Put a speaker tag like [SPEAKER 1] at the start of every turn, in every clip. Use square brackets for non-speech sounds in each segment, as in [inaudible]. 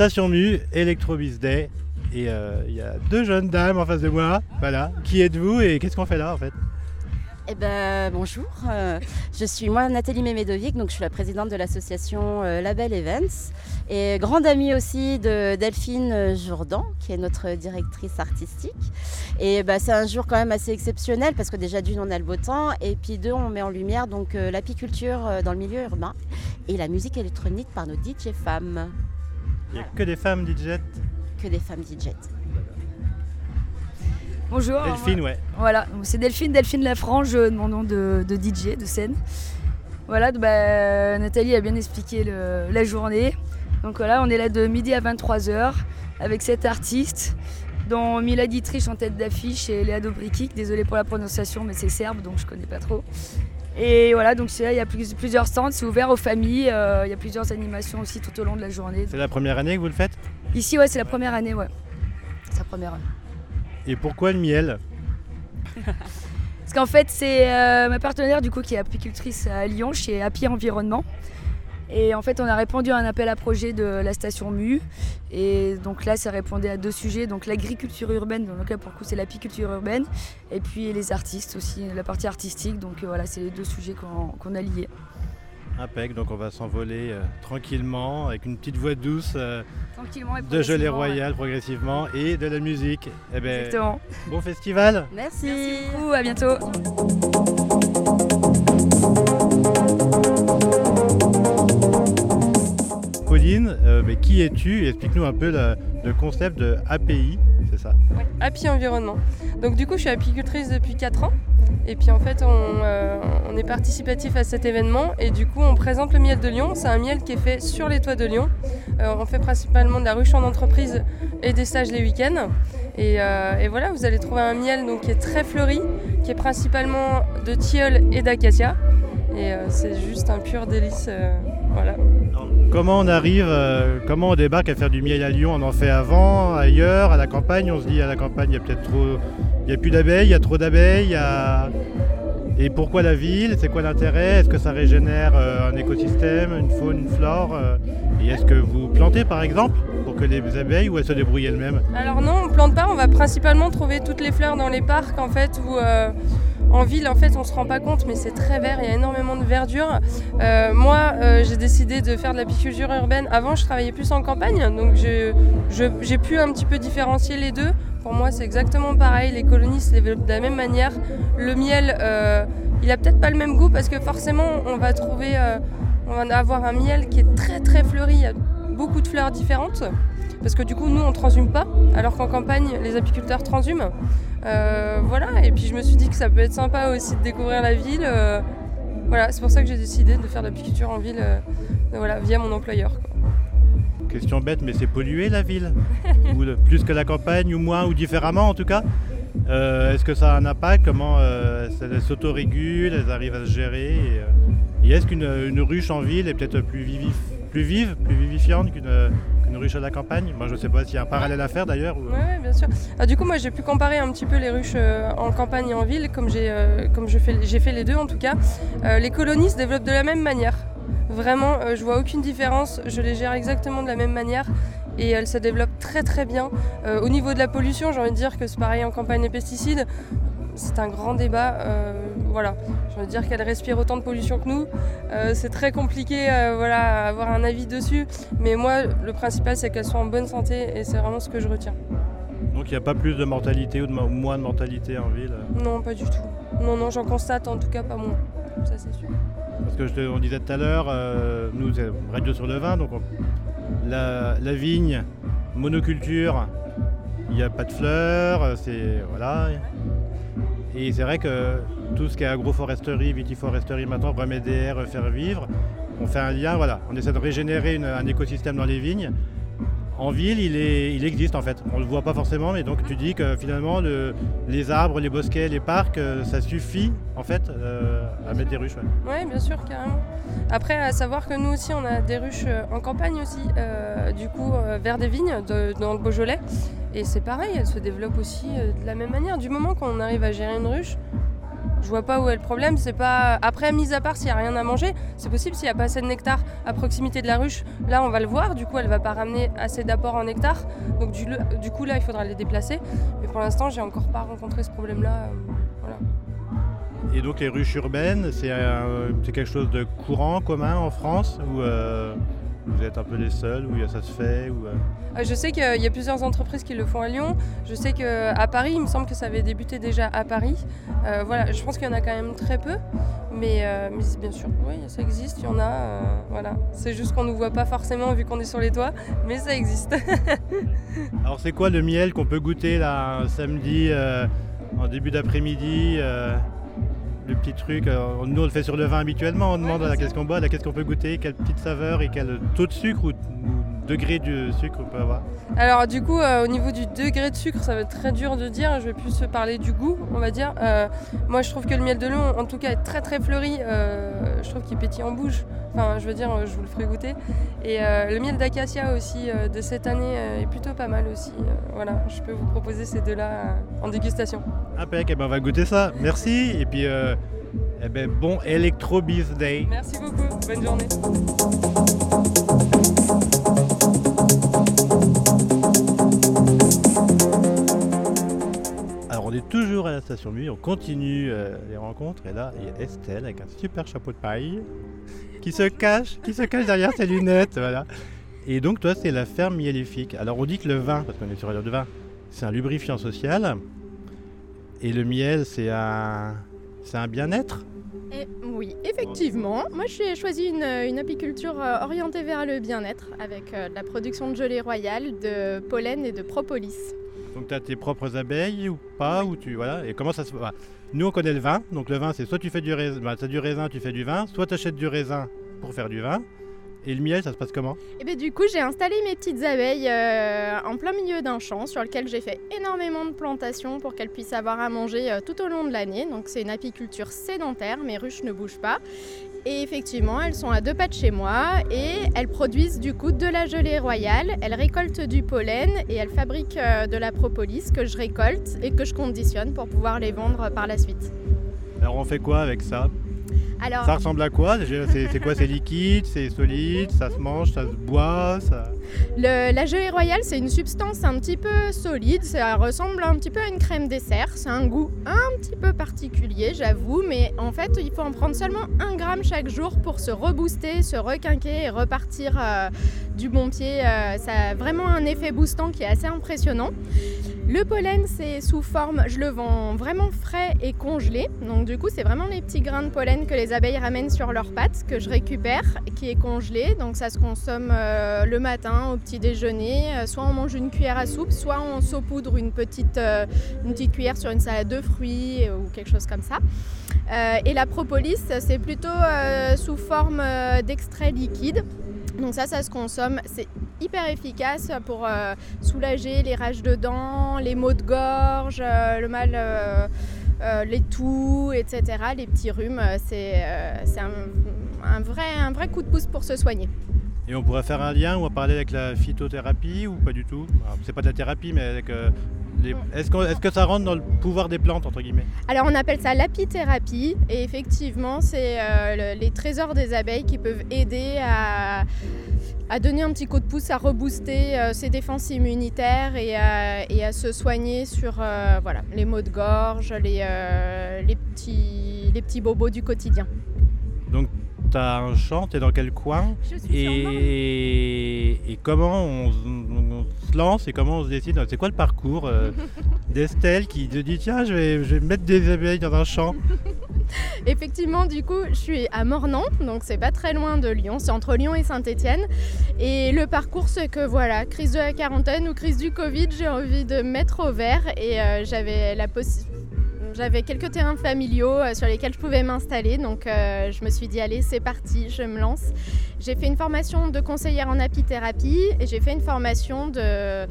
[SPEAKER 1] Station Mu, Electrobis Day. Et euh, il y a deux jeunes dames en face de moi. Voilà. Qui êtes-vous et qu'est-ce qu'on fait là en fait?
[SPEAKER 2] Eh ben bonjour, euh, je suis moi Nathalie Mémédovic, donc je suis la présidente de l'association euh, Label Events et grande amie aussi de Delphine Jourdan, qui est notre directrice artistique. Et ben, c'est un jour quand même assez exceptionnel parce que déjà d'une on a le beau temps et puis deux on met en lumière donc l'apiculture dans le milieu urbain et la musique électronique par nos DJ femmes.
[SPEAKER 1] Il n'y a que des femmes DJ
[SPEAKER 2] Que des femmes DJ.
[SPEAKER 3] Bonjour.
[SPEAKER 1] Delphine, ouais.
[SPEAKER 3] Voilà, c'est Delphine, Delphine Lafrange, mon nom de, DJ, de scène. Voilà, bah, Nathalie a bien expliqué la journée. Donc voilà, on est là de midi à 23h avec sept artistes, dont Mila Dietrich en tête d'affiche et Léa Dobrikic. Désolée pour la prononciation, mais c'est serbe, donc je connais pas trop. Et voilà, donc là, il y a plusieurs stands, c'est ouvert aux familles, euh, il y a plusieurs animations aussi tout au long de la journée.
[SPEAKER 1] C'est la première année que vous le faites?
[SPEAKER 3] Ici, ouais, c'est la première année, ouais. C'est la première année.
[SPEAKER 1] Et pourquoi le miel?
[SPEAKER 3] Parce qu'en fait, c'est euh, ma partenaire du coup qui est apicultrice à Lyon, chez Happy Environnement. Et en fait, on a répondu à un appel à projet de la station MU. Et donc là, ça répondait à deux sujets. Donc l'agriculture urbaine, donc là pour le coup, c'est l'apiculture urbaine. Et puis les artistes aussi, la partie artistique. Donc euh, voilà, c'est les deux sujets qu'on a liés.
[SPEAKER 1] Impec, donc on va s'envoler euh, tranquillement avec une petite voix douce euh, de gelée royale progressivement et de la musique.
[SPEAKER 3] Eh ben, Exactement.
[SPEAKER 1] Bon festival.
[SPEAKER 2] Merci.
[SPEAKER 3] Merci beaucoup, à bientôt.
[SPEAKER 1] Euh, mais qui es-tu Explique-nous un peu le, concept de API, c'est ça
[SPEAKER 4] API Environnement. Donc du coup, je suis apicultrice depuis 4 ans. Et puis en fait, euh, on, est participatif à cet événement et du coup, on présente le miel de Lyon. C'est un miel qui est fait sur les toits de Lyon. Euh, on fait principalement de la ruche en entreprise et des stages les week-ends. Et, voilà, vous allez trouver un miel donc, qui est très fleuri, qui est principalement de tilleul et d'acacia. Et c'est juste un pur délice. voilà.
[SPEAKER 1] Comment on arrive, euh, comment on débarque à faire du miel à Lyon? On en fait avant, ailleurs, à la campagne? On se dit à la campagne, il y a peut-être trop, il n'y a plus d'abeilles, il y a trop d'abeilles. Et pourquoi la ville? C'est quoi l'intérêt? Est-ce que ça régénère euh, un écosystème, une faune, une flore euh? Et est-ce que vous plantez par exemple pour que les abeilles ou elles se débrouillent elles-mêmes?
[SPEAKER 4] Alors non, on plante pas. On va principalement trouver toutes les fleurs dans les parcs en fait où en ville, en fait, on se rend pas compte, mais c'est très vert, il y a énormément de verdure. Euh, moi, euh, j'ai décidé de faire de l'apiculture urbaine. Avant, je travaillais plus en campagne, donc j'ai pu un petit peu différencier les deux. Pour moi, c'est exactement pareil. Les colonies se développent de la même manière. Le miel, euh, il a peut-être pas le même goût parce que forcément, on va trouver, on va avoir un miel qui est très très fleuri. Il y a beaucoup de fleurs différentes parce que du coup, nous, on transhume pas, alors qu'en campagne, les apiculteurs transhument. Euh, voilà, et puis je me suis dit que ça peut être sympa aussi de découvrir la ville. Euh, voilà, c'est pour ça que j'ai décidé de faire de l'apiculture en ville euh, voilà, via mon employeur.
[SPEAKER 1] Question bête, mais c'est pollué la ville [laughs] ou Plus que la campagne, ou moins, ou différemment en tout cas Est-ce que ça a un impact? Comment elles s'autorégulent, elles arrivent à se gérer Et, est-ce qu'une ruche en ville est peut-être plus, plus vive, plus vivifiante qu'une une ruche à la campagne Moi, je ne sais pas s'il y a un parallèle à faire d'ailleurs.
[SPEAKER 4] Oui, bien sûr. Ah, du coup, moi, j'ai pu comparer un petit peu les ruches euh, en campagne et en ville, comme j'ai euh, j'ai fait les deux en tout cas. Euh, les colonies se développent de la même manière. Vraiment, je vois aucune différence. Je les gère exactement de la même manière et elles se développent très très bien. au niveau de la pollution, j'ai envie de dire que c'est pareil en campagne et pesticides c'est un grand débat. Euh, voilà, je veux dire qu'elle respire autant de pollution que nous. Euh, c'est très compliqué, euh, voilà, avoir un avis dessus. Mais moi, le principal, c'est qu'elle soit en bonne santé et c'est vraiment ce que je retiens.
[SPEAKER 1] Donc il n'y a pas plus de mortalité ou de moins de mortalité en ville
[SPEAKER 4] Non, pas du tout. Non, non, j'en constate en tout cas pas moins. Ça, c'est sûr.
[SPEAKER 1] Parce que je on disait tout à l'heure, nous, c'est Radio sur le vin, donc la, la vigne, monoculture, il n'y a pas de fleurs, c'est voilà, et c'est vrai que tout ce qui est agroforesterie, vitiforesterie maintenant, remédier, refaire vivre, on fait un lien, voilà, on essaie de régénérer un écosystème dans les vignes. En ville, il existe en fait. On ne le voit pas forcément, mais donc tu dis que finalement, les arbres, les bosquets, les parcs, euh, ça suffit en fait euh, à mettre des ruches.
[SPEAKER 4] Oui, bien sûr, carrément. Après, à savoir que nous aussi, on a des ruches euh, en campagne aussi, du coup, vers des vignes, dans le Beaujolais. Et c'est pareil, elle se développe aussi euh, de la même manière. Du moment qu'on arrive à gérer une ruche, je vois pas où est le problème. C'est pas après, mis à part s'il n'y a rien à manger, c'est possible s'il n'y a pas assez de nectar à proximité de la ruche. Là, on va le voir. Du coup, elle va pas ramener assez d'apport en nectar. Donc du, coup, là, il faudra les déplacer. Mais pour l'instant, j'ai encore pas rencontré ce problème-là. Euh.
[SPEAKER 1] Et donc les ruches urbaines, c'est quelque chose de courant, commun en France ou euh, vous êtes un peu les seuls où ça se fait ou, euh?
[SPEAKER 4] Euh, Je sais qu'il y a plusieurs entreprises qui le font à Lyon. Je sais qu'à Paris, il me semble que ça avait débuté déjà à Paris. voilà, je pense qu'il y en a quand même très peu. Mais, mais bien sûr, oui, ça existe, il y en a. voilà. C'est juste qu'on ne nous voit pas forcément vu qu'on est sur les toits, mais ça existe. [laughs]
[SPEAKER 1] Alors c'est quoi le miel qu'on peut goûter là samedi en début d'après-midi le petit truc. Euh, nous, on le fait sur le vin habituellement. On demande à qu'est-ce qu'on boit, qu'est-ce qu'on peut goûter, quelle petite saveur et quel taux de sucre ou, degré de sucre on peut avoir.
[SPEAKER 4] Alors, du coup, euh, au niveau du degré de sucre, ça va être très dur de dire. Je vais plus parler du goût, on va dire. Euh, moi, je trouve que le miel de Lyon, en tout cas, est très très fleuri. je trouve qu'il pétille en bouche. Enfin, je veux dire, je vous le ferai goûter. Et le miel d'acacia aussi de cette année est plutôt pas mal aussi. voilà, je peux vous proposer ces deux-là en dégustation.
[SPEAKER 1] Impec, et eh ben on va goûter ça. Merci. Et puis, eh ben, bon Electro Day.
[SPEAKER 4] Merci beaucoup, bonne journée.
[SPEAKER 1] Alors on est toujours à la station nuit, on continue euh, les rencontres et là il y a Estelle avec un super chapeau de paille qui se cache, qui se cache derrière ses lunettes, voilà. Et donc toi c'est la ferme mielifique. Alors on dit que le vin, parce qu'on est sur de vin, c'est un lubrifiant social et le miel c'est un c'est un bien-être?
[SPEAKER 5] Oui, effectivement. Moi, j'ai choisi une, apiculture euh, orientée vers le bien-être avec euh, la production de gelée royale, de pollen et de propolis.
[SPEAKER 1] Donc, tu as tes propres abeilles ou pas ou tu, voilà. Et comment ça se bah, Nous, on connaît le vin. Donc, le vin, c'est soit tu fais du raisin, bah, as du raisin, tu fais du vin, soit tu achètes du raisin pour faire du vin. Et le miel, ça se passe comment?
[SPEAKER 5] Et eh bien du coup, j'ai installé mes petites abeilles euh, en plein milieu d'un champ sur lequel j'ai fait énormément de plantations pour qu'elles puissent avoir à manger euh, tout au long de l'année. Donc c'est une apiculture sédentaire, mes ruches ne bougent pas. Et effectivement, elles sont à deux pas de chez moi et elles produisent du coup de la gelée royale, elles récoltent du pollen et elles fabriquent euh, de la propolis que je récolte et que je conditionne pour pouvoir les vendre par la suite.
[SPEAKER 1] Alors on fait quoi avec ça? Ça ressemble à quoi C'est quoi? C'est liquide C'est solide Ça se mange Ça se boit
[SPEAKER 5] La gelée royale, c'est une substance un petit peu solide. Ça ressemble un petit peu à une crème dessert. C'est un goût un petit peu particulier, j'avoue. Mais en fait, il faut en prendre seulement un gramme chaque jour pour se rebooster, se requinquer et repartir euh, du bon pied. Euh, ça a vraiment un effet boostant qui est assez impressionnant. Le pollen, c'est sous forme, je le vends vraiment frais et congelé. Donc du coup, c'est vraiment les petits grains de pollen que les abeilles ramènent sur leurs pattes que je récupère, qui est congelé. Donc ça se consomme euh, le matin au petit déjeuner. Euh, soit on mange une cuillère à soupe, soit on saupoudre une petite, euh, une petite cuillère sur une salade de fruits ou quelque chose comme ça. et la propolis, c'est plutôt sous forme d'extrait liquide. Donc ça, ça se consomme. C'est hyper efficace pour euh, soulager les rages de dents, les maux de gorge, euh, le mal, euh, les toux, etc. Les petits rhumes. C'est un, vrai, un vrai coup de pouce pour se soigner.
[SPEAKER 1] Et on pourrait faire un lien ou parler avec la phytothérapie ou pas du tout? C'est pas de la thérapie, mais avec est-ce, que ça rentre dans le pouvoir des plantes, entre guillemets?
[SPEAKER 5] Alors on appelle ça l'apithérapie, et effectivement c'est euh, les trésors des abeilles qui peuvent aider à, donner un petit coup de pouce, à rebooster euh, ses défenses immunitaires et à, se soigner sur euh, voilà, les maux de gorge, les, les, petits, les petits bobos du quotidien.
[SPEAKER 1] Donc tu as un champ, tu es dans quel coin
[SPEAKER 5] Je suis
[SPEAKER 1] et... et comment on, se lance et comment on se décide C'est quoi le parcours euh, [laughs] d'Estelle qui te dit tiens je vais, je vais mettre des abeilles dans un champ. [laughs]
[SPEAKER 5] Effectivement, du coup, je suis à Mornan, donc c'est pas très loin de Lyon, c'est entre Lyon et Saint-Étienne. Et le parcours, c'est que voilà, crise de la quarantaine ou crise du Covid, j'ai envie de mettre au vert et euh, j'avais la possibilité j'avais quelques terrains familiaux euh, sur lesquels je pouvais m'installer, donc euh, je me suis dit allez c'est parti, je me lance. J'ai fait une formation de conseillère en apithérapie et j'ai fait une formation de euh,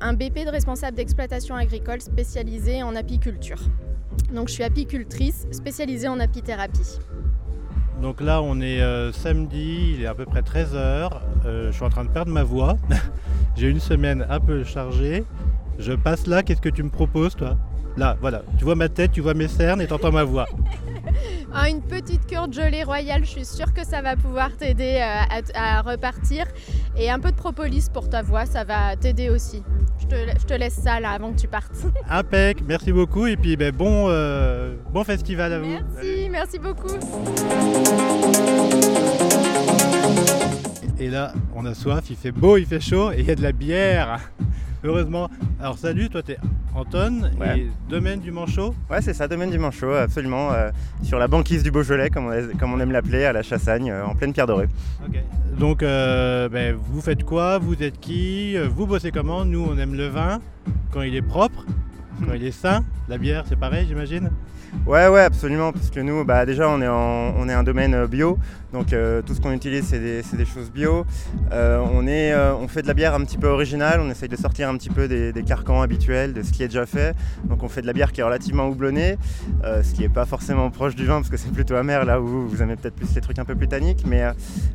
[SPEAKER 5] un BP de responsable d'exploitation agricole spécialisé en apiculture. Donc je suis apicultrice spécialisée en apithérapie.
[SPEAKER 1] Donc là on est samedi, il est à peu près 13h, je suis en train de perdre ma voix. [laughs] j'ai une semaine un peu chargée. Je passe là, qu'est-ce que tu me proposes toi? Là, voilà. Tu vois ma tête, tu vois mes cernes et t'entends ma voix. [laughs]
[SPEAKER 5] Ah, une petite cure de gelée royale, je suis sûre que ça va pouvoir t'aider euh, à, à repartir. Et un peu de propolis pour ta voix, ça va t'aider aussi. Je te, je te laisse ça là avant que tu partes. [laughs]
[SPEAKER 1] Impec, merci beaucoup et puis ben, bon, euh, bon festival à vous.
[SPEAKER 5] Merci, merci beaucoup.
[SPEAKER 1] Et là, on a soif, il fait beau, il fait chaud et il y a de la bière. Heureusement. Alors salut, toi t'es Anton
[SPEAKER 6] Ouais.
[SPEAKER 1] et domaine du Manchot.
[SPEAKER 6] Ouais, c'est ça, domaine du Manchot, absolument. euh, sur la banquise du Beaujolais, comme on, comme on aime l'appeler, à la Chassagne, euh, en pleine pierre dorée.
[SPEAKER 1] Donc euh, ben, vous faites quoi? Vous êtes qui? Vous bossez comment? Nous on aime le vin quand il est propre, quand il est sain. La bière c'est pareil j'imagine?
[SPEAKER 6] Ouais, ouais, absolument, parce que nous, bah, déjà, on est, on est un domaine euh, bio, donc euh, tout ce qu'on utilise, c'est des, des choses bio. Euh, on, est, on fait de la bière un petit peu originale, on essaye de sortir un petit peu des, des carcans habituels, de ce qui est déjà fait. Donc on fait de la bière qui est relativement houblonnée, ce qui n'est pas forcément proche du vin, parce que c'est plutôt amer, là où vous aimez peut-être plus les trucs un peu plus tanniques. Mais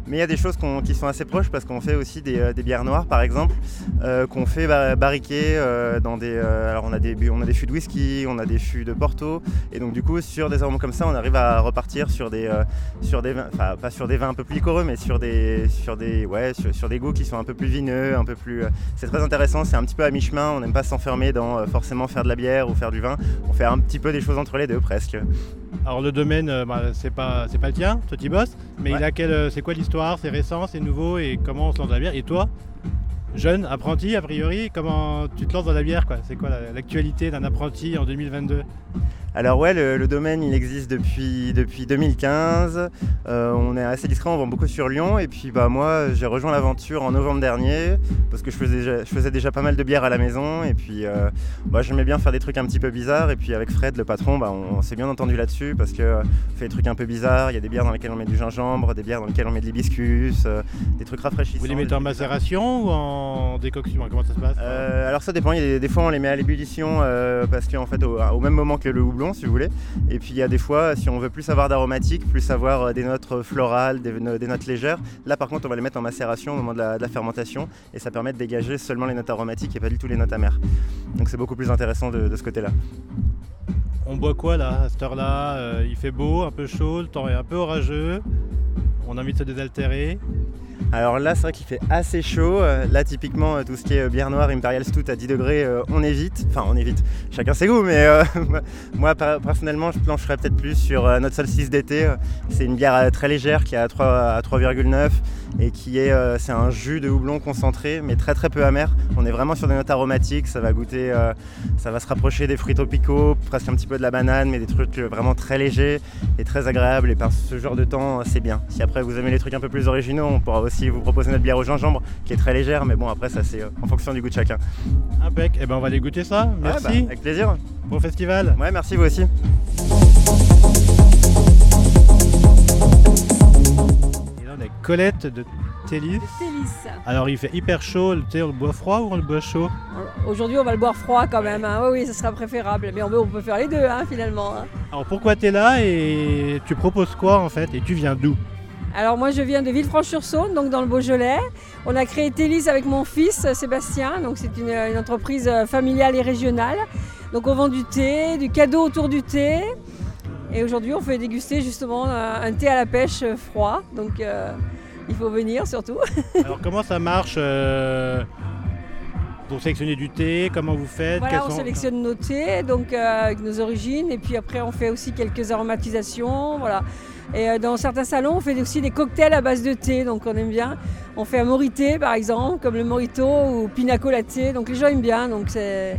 [SPEAKER 6] mais il y a des choses qui sont assez proches, parce qu'on fait aussi des, des bières noires, par exemple, qu'on fait ba- barriquer dans des... alors on a des, on a des fûts de whisky, on a des fûts de Porto, du coup, sur des arômes comme ça, on arrive à repartir sur des, euh, sur des vins, enfin pas sur des vins un peu plus liquoreux, mais sur des, sur des, ouais, sur, sur des goûts qui sont un peu plus vineux, un peu plus. euh, c'est très intéressant. C'est un petit peu à mi-chemin. On n'aime pas s'enfermer dans euh, forcément faire de la bière ou faire du vin. On fait un petit peu des choses entre les deux, presque.
[SPEAKER 1] Alors le domaine, bah, c'est pas c'est pas le tien, toi tu bosses, mais
[SPEAKER 6] Ouais.
[SPEAKER 1] il a quel, c'est quoi l'histoire, c'est récent, c'est nouveau et comment on se lance dans la bière? Et toi, jeune apprenti a priori, comment tu te lances dans la bière quoi? C'est quoi la- l'actualité d'un apprenti en 2022
[SPEAKER 6] Alors ouais, le, le domaine il existe depuis, depuis 2015. Euh, on est assez discret, on vend beaucoup sur Lyon. Et puis bah moi j'ai rejoint l'aventure en novembre dernier parce que je faisais, déjà, je faisais déjà pas mal de bière à la maison. Et puis euh, bah, j'aimais bien faire des trucs un petit peu bizarres. Et puis avec Fred, le patron, bah, on, on s'est bien entendu là-dessus parce que euh, on fait des trucs un peu bizarres. Il y a des bières dans lesquelles on met du gingembre, des bières dans lesquelles on met de l'hibiscus, euh, des trucs rafraîchissants.
[SPEAKER 1] Vous les mettez en macération ou en décoction? Comment ça se passe
[SPEAKER 6] Euh, alors ça dépend, il y a des, des fois on les met à l'ébullition parce qu'en fait au, au même moment que le houblon si vous voulez. Et puis il y a des fois si on veut plus avoir d'aromatique, plus avoir euh, des notes florales, des, no- des notes légères, là par contre on va les mettre en macération au moment de la, fermentation et ça permet de dégager seulement les notes aromatiques et pas du tout les notes amères. Donc c'est beaucoup plus intéressant de, de ce côté-là.
[SPEAKER 1] On boit quoi là à cette heure-là Euh, Il fait beau, un peu chaud, le temps est un peu orageux. On a envie de se désaltérer.
[SPEAKER 6] Alors là, c'est vrai qu'il fait assez chaud. Euh, Là, typiquement, euh, tout ce qui est euh, bière noire, Imperial Stout à 10 degrés, on évite. Enfin, on évite. Chacun ses goûts, mais [laughs] moi, personnellement, je plancherais peut-être plus sur notre solstice d'été. C'est une bière très légère qui est à 3 à 3,9 et qui est, c'est un jus de houblon concentré, mais très très peu amer. On est vraiment sur des notes aromatiques. Ça va goûter, ça va se rapprocher des fruits tropicaux, presque un petit peu de la banane, mais des trucs vraiment très légers et très agréables. Et par ce genre de temps, c'est bien. Si après vous aimez les trucs un peu plus originaux, on pourra aussi vous proposer notre bière au gingembre, qui est très légère, mais bon après ça c'est euh, en fonction du goût de chacun.
[SPEAKER 1] Impec, eh ben on va aller goûter ça.
[SPEAKER 6] Ouais,
[SPEAKER 1] Merci.
[SPEAKER 6] bah, avec plaisir.
[SPEAKER 1] Bon festival.
[SPEAKER 6] Ouais, merci vous aussi.
[SPEAKER 1] Et là on est Colette de Télis.
[SPEAKER 7] Télis.
[SPEAKER 1] Alors il fait hyper chaud, le thé on le boit froid ou on le boit chaud?
[SPEAKER 7] Aujourd'hui, on va le boire froid quand même. hein. Oui, oui, ça sera préférable. Mais on peut, on peut faire les deux, hein, finalement. hein.
[SPEAKER 1] Alors pourquoi tu es là et tu proposes quoi en fait? Et tu viens d'où?
[SPEAKER 7] Alors, moi, je viens de Villefranche-sur-Saône, donc dans le Beaujolais. On a créé Télis avec mon fils, euh, Sébastien. Donc, c'est une, une entreprise euh, familiale et régionale. Donc, on vend du thé, du cadeau autour du thé. Et aujourd'hui, on fait déguster justement un, un thé à la pêche euh, froid. Donc, euh, il faut venir surtout. [laughs]
[SPEAKER 1] Alors comment ça marche euh, pour sélectionner du thé? Comment vous faites?
[SPEAKER 7] Voilà, on
[SPEAKER 1] sont-
[SPEAKER 7] sélectionne nos thés, donc euh, avec nos origines, et puis après on fait aussi quelques aromatisations, voilà. Et euh, dans certains salons, on fait aussi des cocktails à base de thé, donc on aime bien. On fait un morité par exemple, comme le morito ou pina donc les gens aiment bien, donc c'est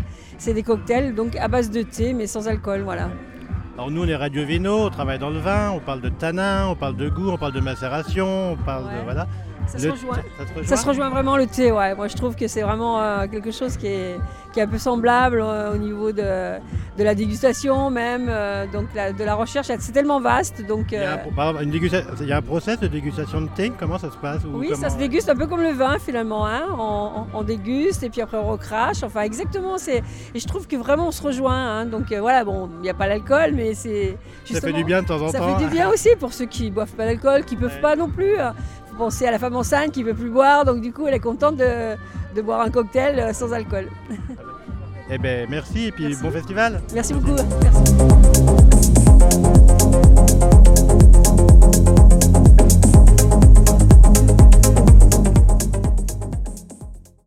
[SPEAKER 7] des cocktails donc à base de thé mais sans alcool, voilà.
[SPEAKER 1] Alors nous on est Radio Vino, on travaille dans le vin, on parle de tanin, on parle de goût, on parle de macération, on parle de voilà.
[SPEAKER 7] Ça se rejoint.
[SPEAKER 1] Ça, se rejoint
[SPEAKER 7] Ça se rejoint vraiment le thé, ouais. Moi, je trouve que c'est vraiment euh, quelque chose qui est, qui est un peu semblable euh, au niveau de, de la dégustation même, euh, donc la- de la recherche. C'est tellement vaste, donc.
[SPEAKER 1] Il y, a un, par exemple, une dégusta- il y a un process de dégustation de thé, comment ça se passe ou
[SPEAKER 7] oui,
[SPEAKER 1] comment-
[SPEAKER 7] ça se déguste un peu comme le vin finalement. Hein. On, on- on déguste et puis après on recrache. Enfin, exactement. C'est et je trouve que vraiment on se rejoint. hein. Donc voilà, bon, il n'y a pas l'alcool, mais c'est
[SPEAKER 1] Ça fait du bien de temps en
[SPEAKER 7] Ça
[SPEAKER 1] temps.
[SPEAKER 7] fait du bien aussi pour ceux qui boivent pas d'alcool, qui peuvent
[SPEAKER 1] Ouais.
[SPEAKER 7] pas non plus. Penser à la femme enceinte qui ne veut plus boire. Donc du coup, elle est contente de, de boire un cocktail euh, sans alcool. [laughs]
[SPEAKER 1] Eh ben merci et puis
[SPEAKER 7] Merci.
[SPEAKER 1] bon festival.
[SPEAKER 7] Merci beaucoup. Merci.